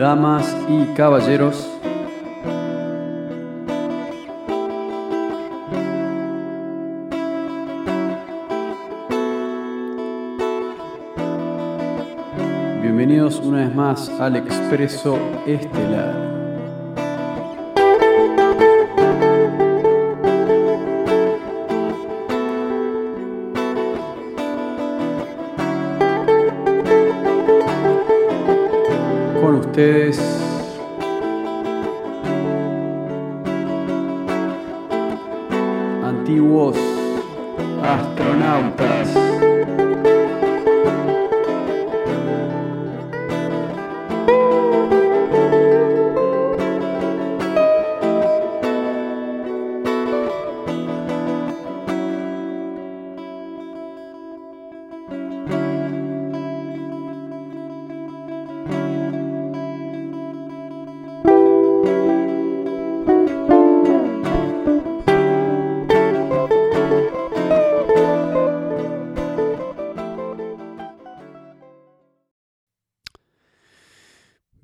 damas y caballeros. Bienvenidos una vez más al Expreso Estelar.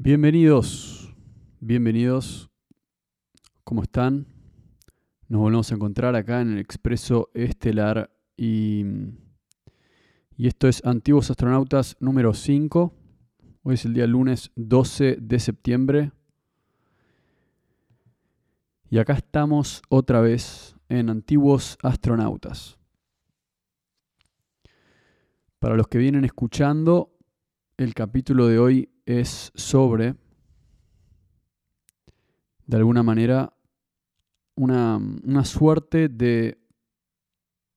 Bienvenidos, bienvenidos. ¿Cómo están? Nos volvemos a encontrar acá en el Expreso Estelar y, y esto es Antiguos Astronautas número 5. Hoy es el día lunes 12 de septiembre. Y acá estamos otra vez en Antiguos Astronautas. Para los que vienen escuchando, el capítulo de hoy es sobre, de alguna manera, una, una, suerte de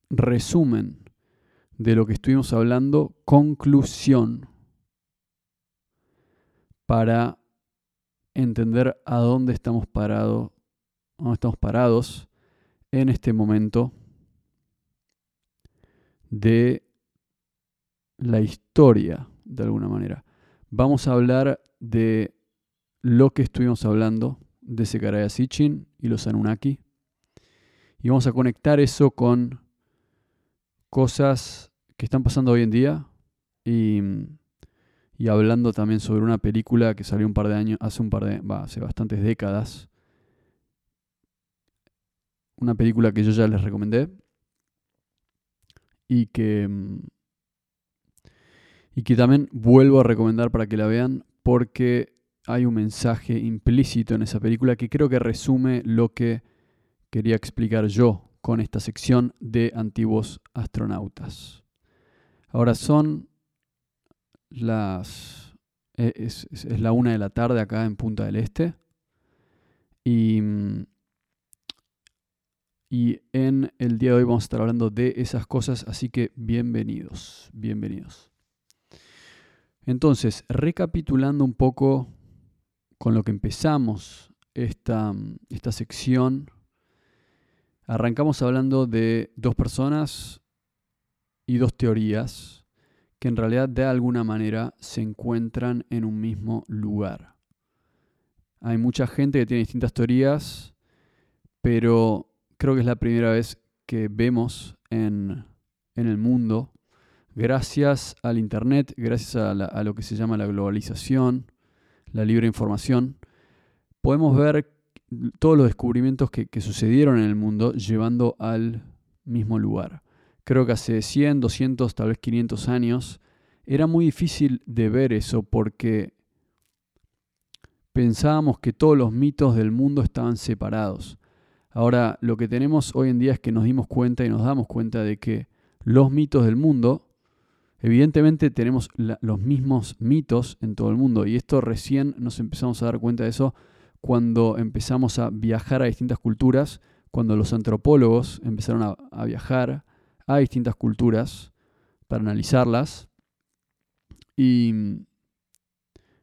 resumen de lo que estuvimos hablando, conclusión, para entender a dónde estamos parados, dónde estamos parados en este momento de la historia, de alguna manera vamos a hablar de lo que estuvimos hablando de Sekaraya Sitchin y los Anunnaki. Y vamos a conectar eso con cosas que están pasando hoy en día y, y, hablando también sobre una película que salió un par de años, hace un par de, hace bastantes décadas. Una película que yo ya les recomendé y que y que también vuelvo a recomendar para que la vean porque hay un mensaje implícito en esa película que creo que resume lo que quería explicar yo con esta sección de antiguos astronautas. Ahora son las... E, es, la una de la tarde acá en Punta del Este. Y, y en el día de hoy vamos a estar hablando de esas cosas, así que bienvenidos, bienvenidos. Entonces, recapitulando un poco con lo que empezamos esta, esta sección, arrancamos hablando de dos personas y dos teorías que en realidad de alguna manera se encuentran en un mismo lugar. Hay mucha gente que tiene distintas teorías, pero creo que es la primera vez que vemos en, en el mundo gracias al Internet, gracias a, lo que se llama la globalización, la libre información, podemos ver todos los descubrimientos que, sucedieron en el mundo llevando al mismo lugar. Creo que hace 100, 200, tal vez 500 años era muy difícil de ver eso porque pensábamos que todos los mitos del mundo estaban separados. Ahora, lo que tenemos hoy en día es que nos dimos cuenta y nos damos cuenta de que los mitos del mundo Evidentemente tenemos los mismos mitos en todo el mundo y esto recién nos empezamos a dar cuenta de eso cuando empezamos a viajar a distintas culturas, cuando los antropólogos empezaron a, viajar a distintas culturas para analizarlas y,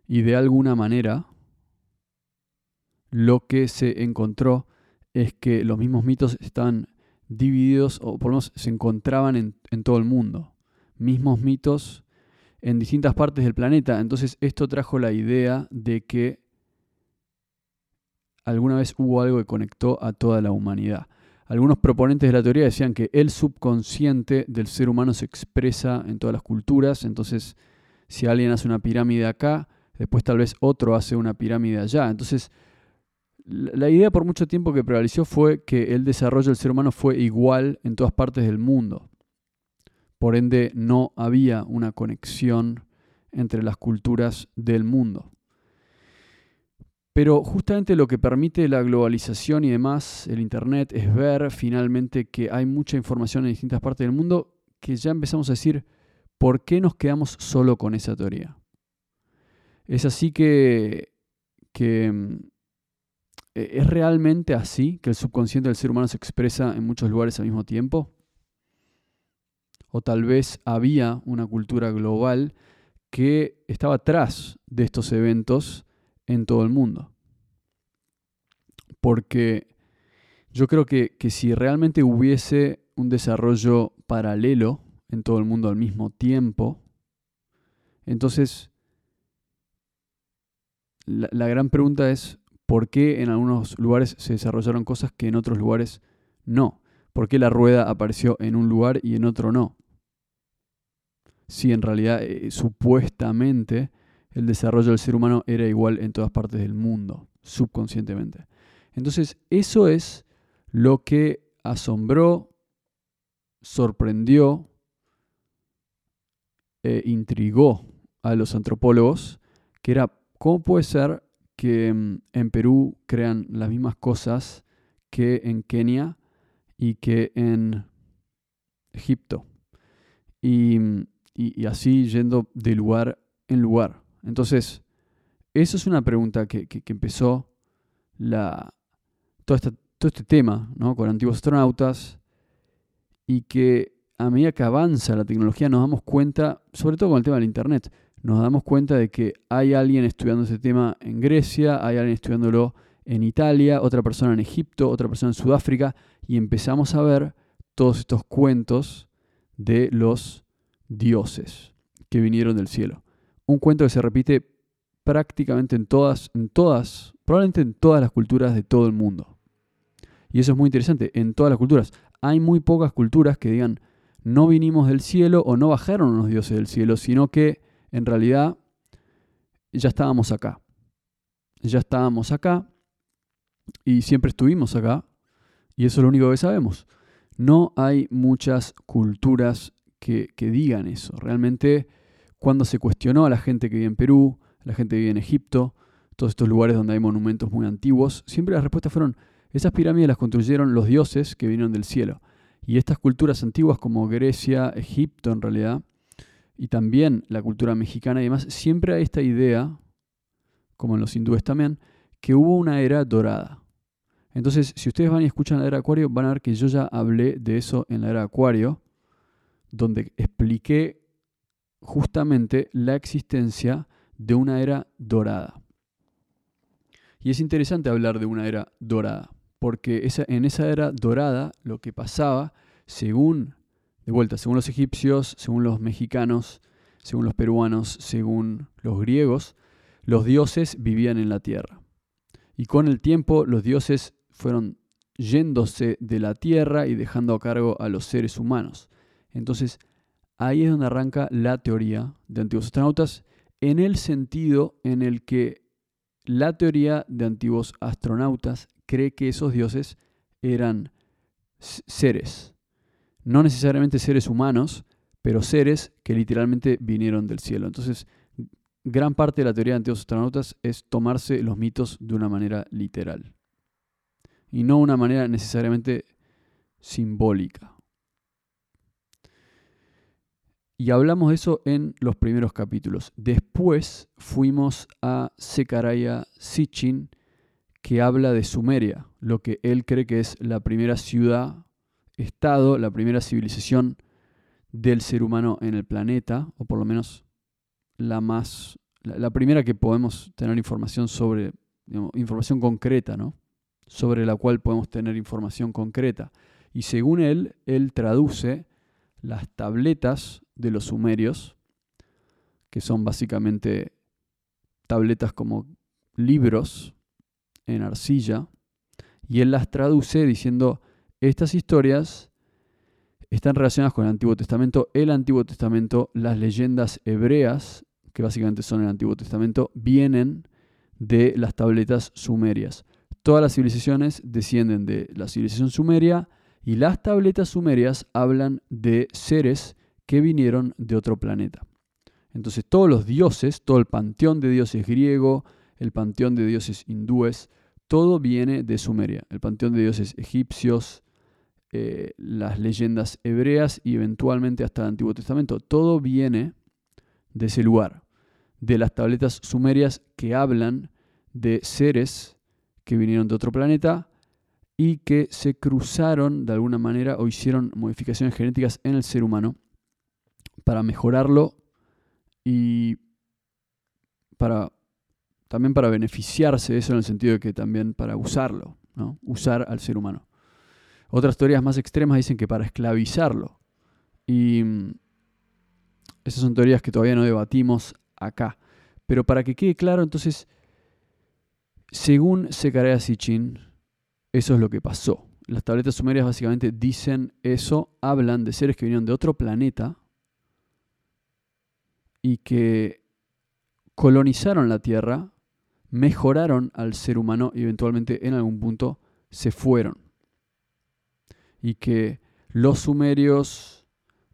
y de alguna manera lo que se encontró es que los mismos mitos estaban divididos o por lo menos se encontraban en, en todo el mundo mismos mitos en distintas partes del planeta. Entonces esto trajo la idea de que alguna vez hubo algo que conectó a toda la humanidad. Algunos proponentes de la teoría decían que el subconsciente del ser humano se expresa en todas las culturas, entonces si alguien hace una pirámide acá, después tal vez otro hace una pirámide allá. Entonces, la idea por mucho tiempo que prevaleció fue que el desarrollo del ser humano fue igual en todas partes del mundo. Por ende, no había una conexión entre las culturas del mundo. Pero justamente lo que permite la globalización y demás, el Internet, es ver finalmente que hay mucha información en distintas partes del mundo que ya empezamos a decir, ¿por qué nos quedamos solo con esa teoría? Es así que, que mm, e, ¿es realmente así que el subconsciente del ser humano se expresa en muchos lugares al mismo tiempo? O tal vez había una cultura global que estaba atrás de estos eventos en todo el mundo. Porque yo creo que, que si realmente hubiese un desarrollo paralelo en todo el mundo al mismo tiempo, entonces la, la, gran pregunta es, ¿por qué en algunos lugares se desarrollaron cosas que en otros lugares no? ¿Por qué la rueda apareció en un lugar y en otro no? si en realidad eh, supuestamente el desarrollo del ser humano era igual en todas partes del mundo, subconscientemente. Entonces, eso es lo que asombró, sorprendió, e intrigó a los antropólogos, que era cómo puede ser que mm, en Perú crean las mismas cosas que en Kenia y que en Egipto. Y mm, y, así yendo de lugar en lugar. Entonces, eso es una pregunta que, empezó la, todo, todo este tema ¿no? con antiguos astronautas y que a medida que avanza la tecnología nos damos cuenta, sobre todo con el tema del Internet, nos damos cuenta de que hay alguien estudiando ese tema en Grecia, hay alguien estudiándolo en Italia, otra persona en Egipto, otra persona en Sudáfrica, y empezamos a ver todos estos cuentos de los dioses que vinieron del cielo. Un cuento que se repite prácticamente en todas, en todas, probablemente en todas las culturas de todo el mundo. Y eso es muy interesante, en todas las culturas. Hay muy pocas culturas que digan, no vinimos del cielo o no bajaron los dioses del cielo, sino que en realidad ya estábamos acá. Ya estábamos acá y siempre estuvimos acá. Y eso es lo único que sabemos. No hay muchas culturas que, digan eso. Realmente, cuando se cuestionó a la gente que vive en Perú, la gente que vive en Egipto, todos estos lugares donde hay monumentos muy antiguos, siempre las respuestas fueron, esas pirámides las construyeron los dioses que vinieron del cielo. Y estas culturas antiguas como Grecia, Egipto en realidad, y también la cultura mexicana y demás, siempre hay esta idea, como en los hindúes también, que hubo una era dorada. Entonces, si ustedes van y escuchan la era Acuario, van a ver que yo ya hablé de eso en la era Acuario, donde expliqué justamente la existencia de una era dorada. Y es interesante hablar de una era dorada, porque en esa era dorada lo que pasaba, según, de vuelta, según los egipcios, según los mexicanos, según los peruanos, según los griegos, los dioses vivían en la tierra. Y con el tiempo los dioses fueron yéndose de la tierra y dejando a cargo a los seres humanos. Entonces, ahí es donde arranca la teoría de antiguos astronautas, en el sentido en el que la teoría de antiguos astronautas cree que esos dioses eran seres, no necesariamente seres humanos, pero seres que literalmente vinieron del cielo. Entonces, gran parte de la teoría de antiguos astronautas es tomarse los mitos de una manera literal y no una manera necesariamente simbólica. Y hablamos de eso en los primeros capítulos. Después fuimos a Sekaraya Sitchin, que habla de Sumeria, lo que él cree que es la primera ciudad-estado, la primera civilización del ser humano en el planeta, o por lo menos la más, la, primera que podemos tener información sobre, información concreta, ¿no? Sobre la cual podemos tener información concreta. Y según él, él traduce las tabletas de los sumerios, que son básicamente tabletas como libros en arcilla, y él las traduce diciendo, estas historias están relacionadas con el Antiguo Testamento, el Antiguo Testamento, las leyendas hebreas que básicamente son el Antiguo Testamento, vienen de las tabletas sumerias. Todas las civilizaciones descienden de la civilización sumeria y las tabletas sumerias hablan de seres que vinieron de otro planeta. Entonces todos los dioses, todo el panteón de dioses griego, el panteón de dioses hindúes, todo viene de Sumeria. El panteón de dioses egipcios, eh, las leyendas hebreas y eventualmente hasta el Antiguo Testamento, todo viene de ese lugar, de las tabletas sumerias que hablan de seres que vinieron de otro planeta y que se cruzaron de alguna manera o hicieron modificaciones genéticas en el ser humano para mejorarlo y para también para beneficiarse de eso en el sentido de que también para usarlo, ¿no? usar al ser humano. Otras teorías más extremas dicen que para esclavizarlo. Y mm, esas son teorías que todavía no debatimos acá. Pero para que quede claro, entonces, según Sekaraya Sitchin, eso es lo que pasó. Las tabletas sumerias básicamente dicen eso, hablan de seres que vinieron de otro planeta y que colonizaron la Tierra, mejoraron al ser humano y eventualmente en algún punto se fueron. Y que los sumerios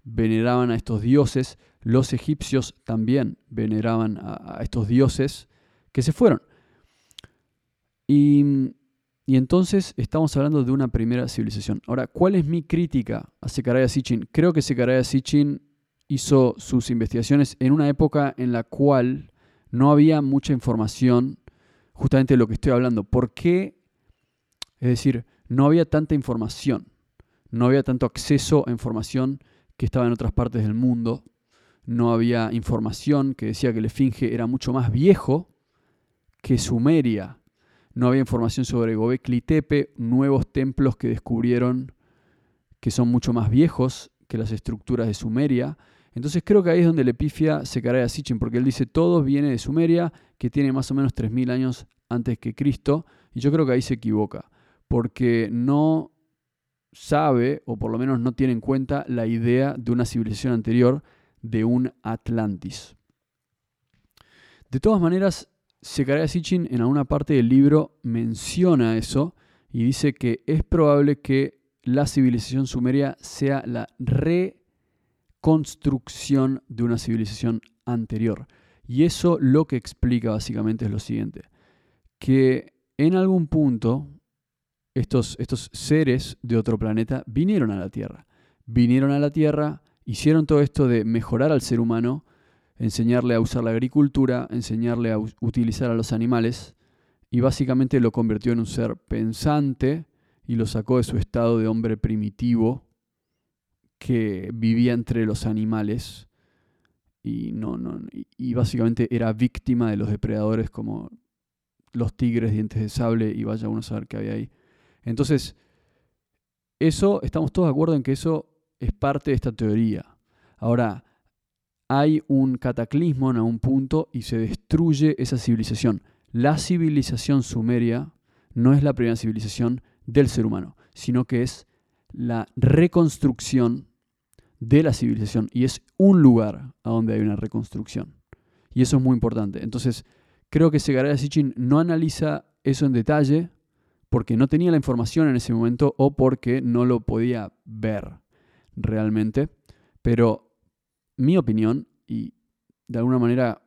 veneraban a estos dioses, los egipcios también veneraban a, estos dioses que se fueron. Y, entonces estamos hablando de una primera civilización. Ahora, ¿cuál es mi crítica a Sekaraya Sitchin? Creo que Sekaraya Sitchin hizo sus investigaciones en una época en la cual no había mucha información justamente de lo que estoy hablando. ¿Por qué? Es decir, no había tanta información, no había tanto acceso a información que estaba en otras partes del mundo, no había información que decía que el Esfinge era mucho más viejo que Sumeria, no había información sobre Gobekli Tepe, nuevos templos que descubrieron que son mucho más viejos que las estructuras de Sumeria, entonces creo que ahí es donde le pifia Sekaraya Sitchin, porque él dice todo viene de Sumeria, que tiene más o menos 3.000 años antes que Cristo, y yo creo que ahí se equivoca, porque no sabe, o por lo menos no tiene en cuenta, la idea de una civilización anterior, de un Atlantis. De todas maneras, Sekaraya Sitchin en alguna parte del libro menciona eso y dice que es probable que la civilización sumeria sea la re construcción de una civilización anterior. Y eso lo que explica básicamente es lo siguiente, que en algún punto estos, seres de otro planeta vinieron a la Tierra. Vinieron a la Tierra, hicieron todo esto de mejorar al ser humano, enseñarle a usar la agricultura, enseñarle a utilizar a los animales, y básicamente lo convirtió en un ser pensante y lo sacó de su estado de hombre primitivo que vivía entre los animales y, no, no, y básicamente era víctima de los depredadores como los tigres, dientes de sable y vaya uno a saber qué había ahí. Entonces, eso, estamos todos de acuerdo en que eso es parte de esta teoría. Ahora, hay un cataclismo en algún punto y se destruye esa civilización. La civilización sumeria no es la primera civilización del ser humano, sino que es la reconstrucción de la civilización y es un lugar a donde hay una reconstrucción. Y eso es muy importante. Entonces, creo que Segaraya Sitchin no analiza eso en detalle porque no tenía la información en ese momento o porque no lo podía ver realmente. Pero mi opinión, y de alguna manera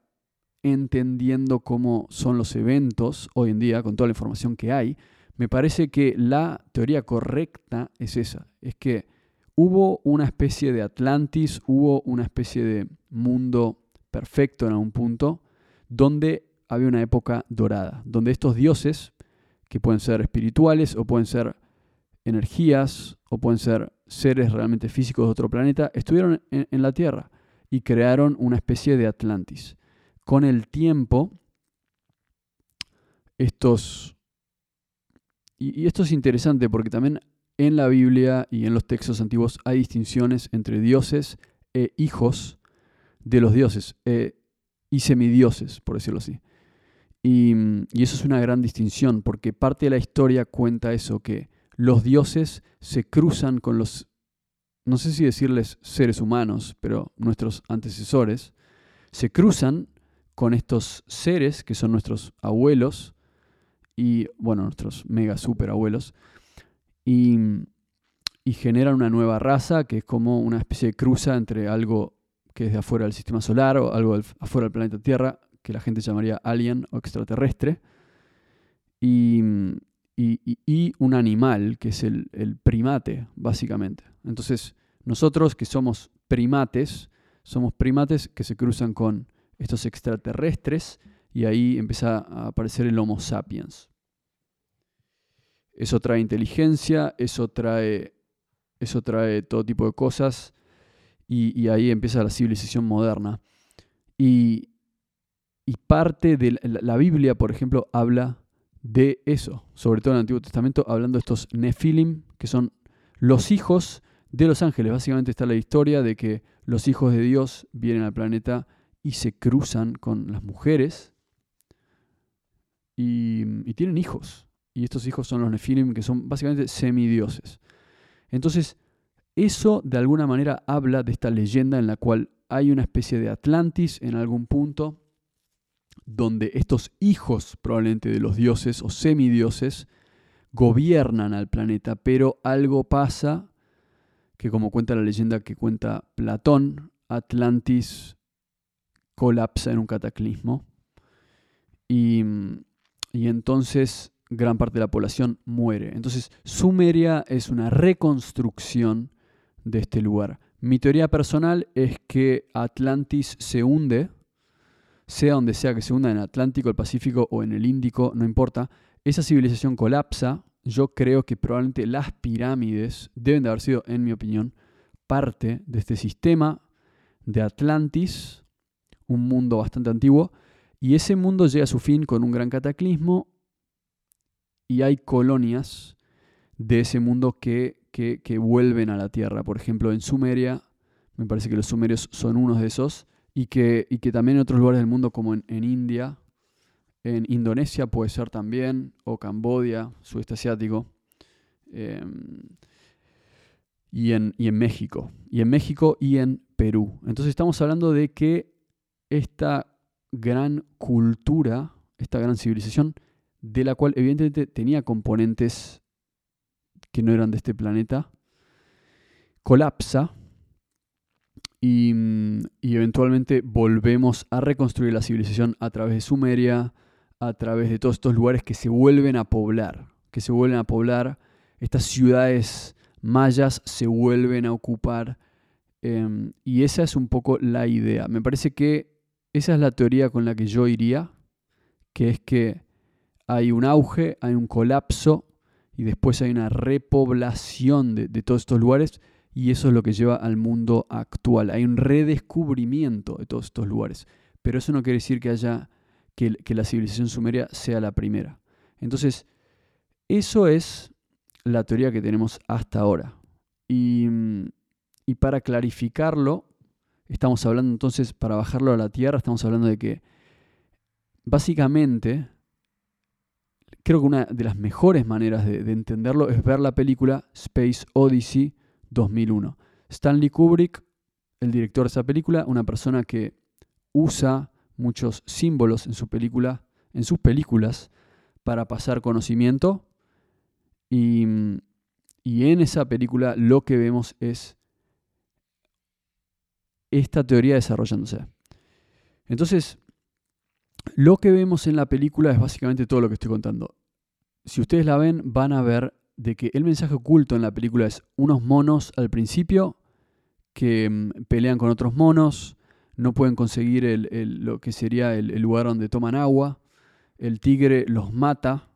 entendiendo cómo son los eventos hoy en día, con toda la información que hay, me parece que la teoría correcta es esa. Es que hubo una especie de Atlantis, hubo una especie de mundo perfecto en algún punto, donde había una época dorada, donde estos dioses, que pueden ser espirituales o pueden ser energías o pueden ser seres realmente físicos de otro planeta, estuvieron en, la Tierra y crearon una especie de Atlantis. Con el tiempo, estos... y esto es interesante porque también en la Biblia y en los textos antiguos hay distinciones entre dioses e hijos de los dioses, eh, y semidioses, por decirlo así. Y, eso es una gran distinción, porque parte de la historia cuenta eso, que los dioses se cruzan con los, no sé si decirles seres humanos, pero nuestros antecesores, se cruzan con estos seres que son nuestros abuelos y, bueno, nuestros mega super abuelos, y, y generan una nueva raza que es como una especie de cruza entre algo que es de afuera del sistema solar o algo afuera del planeta Tierra, que la gente llamaría alien o extraterrestre, y, y, un animal, que es el, el, primate, básicamente. Entonces, nosotros que somos primates, somos primates que se cruzan con estos extraterrestres y ahí empieza a aparecer el Homo sapiens. Eso trae inteligencia, eso trae, todo tipo de cosas y, ahí empieza la civilización moderna. Y, parte de la, la, Biblia, por ejemplo, habla de eso, sobre todo en el Antiguo Testamento, hablando de estos Nefilim, que son los hijos de los ángeles. Básicamente está la historia de que los hijos de Dios vienen al planeta y se cruzan con las mujeres y, tienen hijos. Y estos hijos son los Nefilim, que son básicamente semidioses. Entonces, eso de alguna manera habla de esta leyenda en la cual hay una especie de Atlantis en algún punto, donde estos hijos probablemente de los dioses o semidioses gobiernan al planeta, pero algo pasa que como cuenta la leyenda que cuenta Platón, Atlantis colapsa en un cataclismo y, y entonces gran parte de la población muere. Entonces Sumeria es una reconstrucción de este lugar. Mi teoría personal es que Atlantis se hunde, sea donde sea que se hunda, en el Atlántico, el Pacífico o en el Índico, no importa. Esa civilización colapsa. Yo creo que probablemente las pirámides deben de haber sido, en mi opinión, parte de este sistema de Atlantis un mundo bastante antiguo, y ese mundo llega a su fin con un gran cataclismo y hay colonias de ese mundo que, que, vuelven a la Tierra. Por ejemplo, en Sumeria, me parece que los sumerios son unos de esos, y que, y que también en otros lugares del mundo como en, India, en Indonesia puede ser también, o Cambodia, sudeste asiático, em, y, en, y en México, y en México y en Perú. Entonces estamos hablando de que esta gran cultura, esta gran civilización, de la cual evidentemente tenía componentes que no eran de este planeta, colapsa y, eventualmente volvemos a reconstruir la civilización a través de Sumeria, a través de todos estos lugares que se vuelven a poblar, que se vuelven a poblar, estas ciudades mayas se vuelven a ocupar, em, y esa es un poco la idea. Me parece que esa es la teoría con la que yo iría, que es que hay un auge, hay un colapso y después hay una repoblación de, todos estos lugares y eso es lo que lleva al mundo actual. Hay un redescubrimiento de todos estos lugares, pero eso no quiere decir que haya que, la civilización sumeria sea la primera. Entonces, eso es la teoría que tenemos hasta ahora. Y, y para clarificarlo, Estamos hablando entonces, para bajarlo a la Tierra, estamos hablando de que básicamente, creo que una de las mejores maneras de, entenderlo es ver la película Space Odyssey 2001. Stanley Kubrick, el director de esa película, una persona que usa muchos símbolos en su película, en sus películas, para pasar conocimiento. Y, y en esa película lo que vemos es esta teoría desarrollándose. Entonces, lo que vemos en la película es básicamente todo lo que estoy contando. Si ustedes la ven, van a ver de que el mensaje oculto en la película es unos monos al principio que mm, pelean con otros monos, no pueden conseguir lo que sería el, lugar donde toman agua, el tigre los mata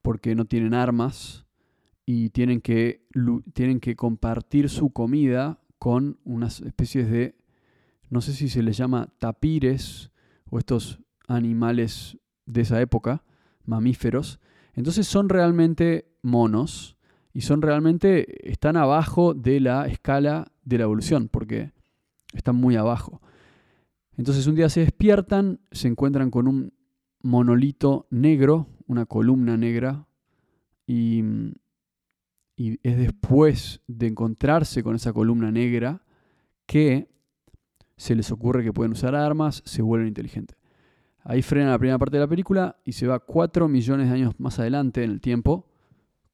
porque no tienen armas y tienen que, tienen que compartir su comida con unas especies de, no sé si se les llama tapires o estos animales de esa época, mamíferos. Entonces son realmente monos y son realmente, están abajo de la escala de la evolución, porque están muy abajo. Entonces un día se despiertan, se encuentran con un monolito negro, una columna negra, y y es después de encontrarse con esa columna negra que se les ocurre que pueden usar armas, se vuelven inteligentes. Ahí frena la primera parte de la película y se va cuatro millones de años más adelante en el tiempo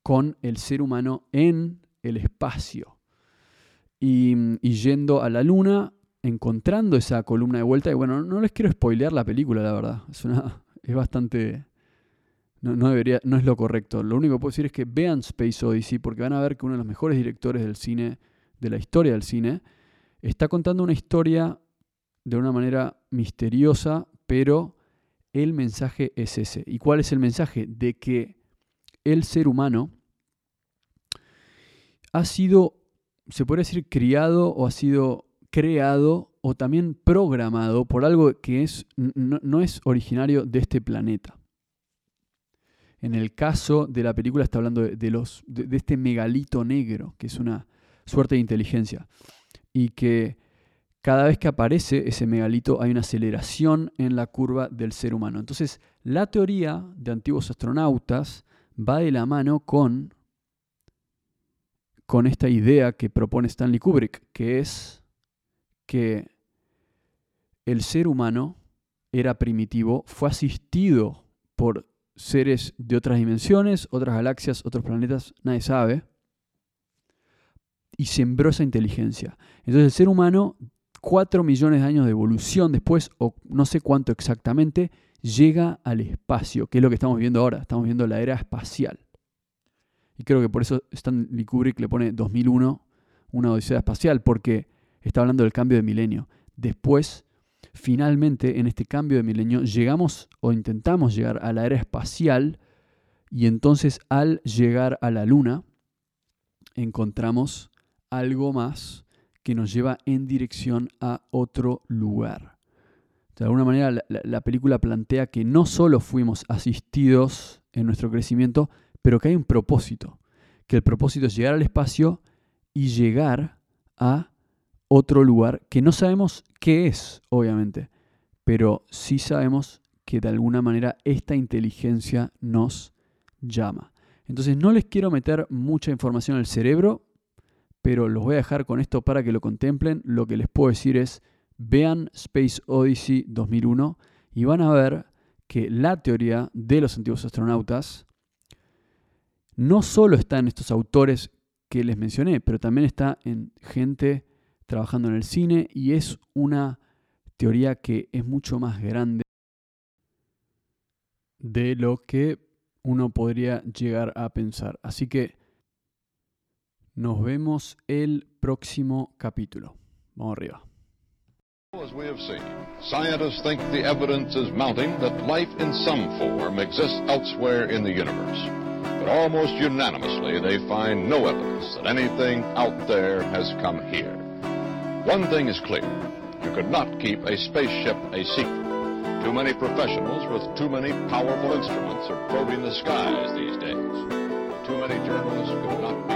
con el ser humano en el espacio. Y, yendo a la luna, encontrando esa columna de vuelta. Y bueno, no les quiero spoilear la película, la verdad. Es, una, es bastante... No, debería, no es lo correcto. Lo único que puedo decir es que vean Space Odyssey porque van a ver que uno de los mejores directores del cine, de la historia del cine, está contando una historia de una manera misteriosa, pero el mensaje es ese. ¿Y cuál es el mensaje? De que el ser humano ha sido, se puede decir, criado o ha sido creado o también programado por algo que es, no, es originario de este planeta. En el caso de la película está hablando de, los, de este megalito negro, que es una suerte de inteligencia, y que cada vez que aparece ese megalito hay una aceleración en la curva del ser humano. Entonces, la teoría de antiguos astronautas va de la mano con, con esta idea que propone Stanley Kubrick, que es que el ser humano era primitivo, fue asistido por seres de otras dimensiones, otras galaxias, otros planetas, nadie sabe, y sembró esa inteligencia. Entonces el ser humano, cuatro millones de años de evolución después, o no sé cuánto exactamente, llega al espacio, que es lo que estamos viendo ahora. Estamos viendo la era espacial. Y creo que por eso Stanley Kubrick le pone 2001 una odisea espacial, porque está hablando del cambio de milenio. Después, finalmente, en este cambio de milenio, llegamos o intentamos llegar a la era espacial y entonces al llegar a la luna, encontramos algo más que nos lleva en dirección a otro lugar. De alguna manera la, película plantea que no solo fuimos asistidos en nuestro crecimiento, pero que hay un propósito, que el propósito es llegar al espacio y llegar a otro lugar que no sabemos qué es, obviamente, pero sí sabemos que de alguna manera esta inteligencia nos llama. Entonces no les quiero meter mucha información al cerebro, pero los voy a dejar con esto para que lo contemplen. Lo que les puedo decir es, vean Space Odyssey 2001 y van a ver que la teoría de los antiguos astronautas no solo está en estos autores que les mencioné, pero también está en gente trabajando en el cine y es una teoría que es mucho más grande de lo que uno podría llegar a pensar. Así que nos vemos el próximo capítulo. Vamos arriba. As we have seen, scientists think the evidence is mounting that life in some form exists elsewhere in the universe. But almost unanimously, they find no evidence that anything out there has come here. One thing is clear. You could not keep a spaceship a secret. Too many professionals with too many powerful instruments are probing the skies these days. Too many journalists could not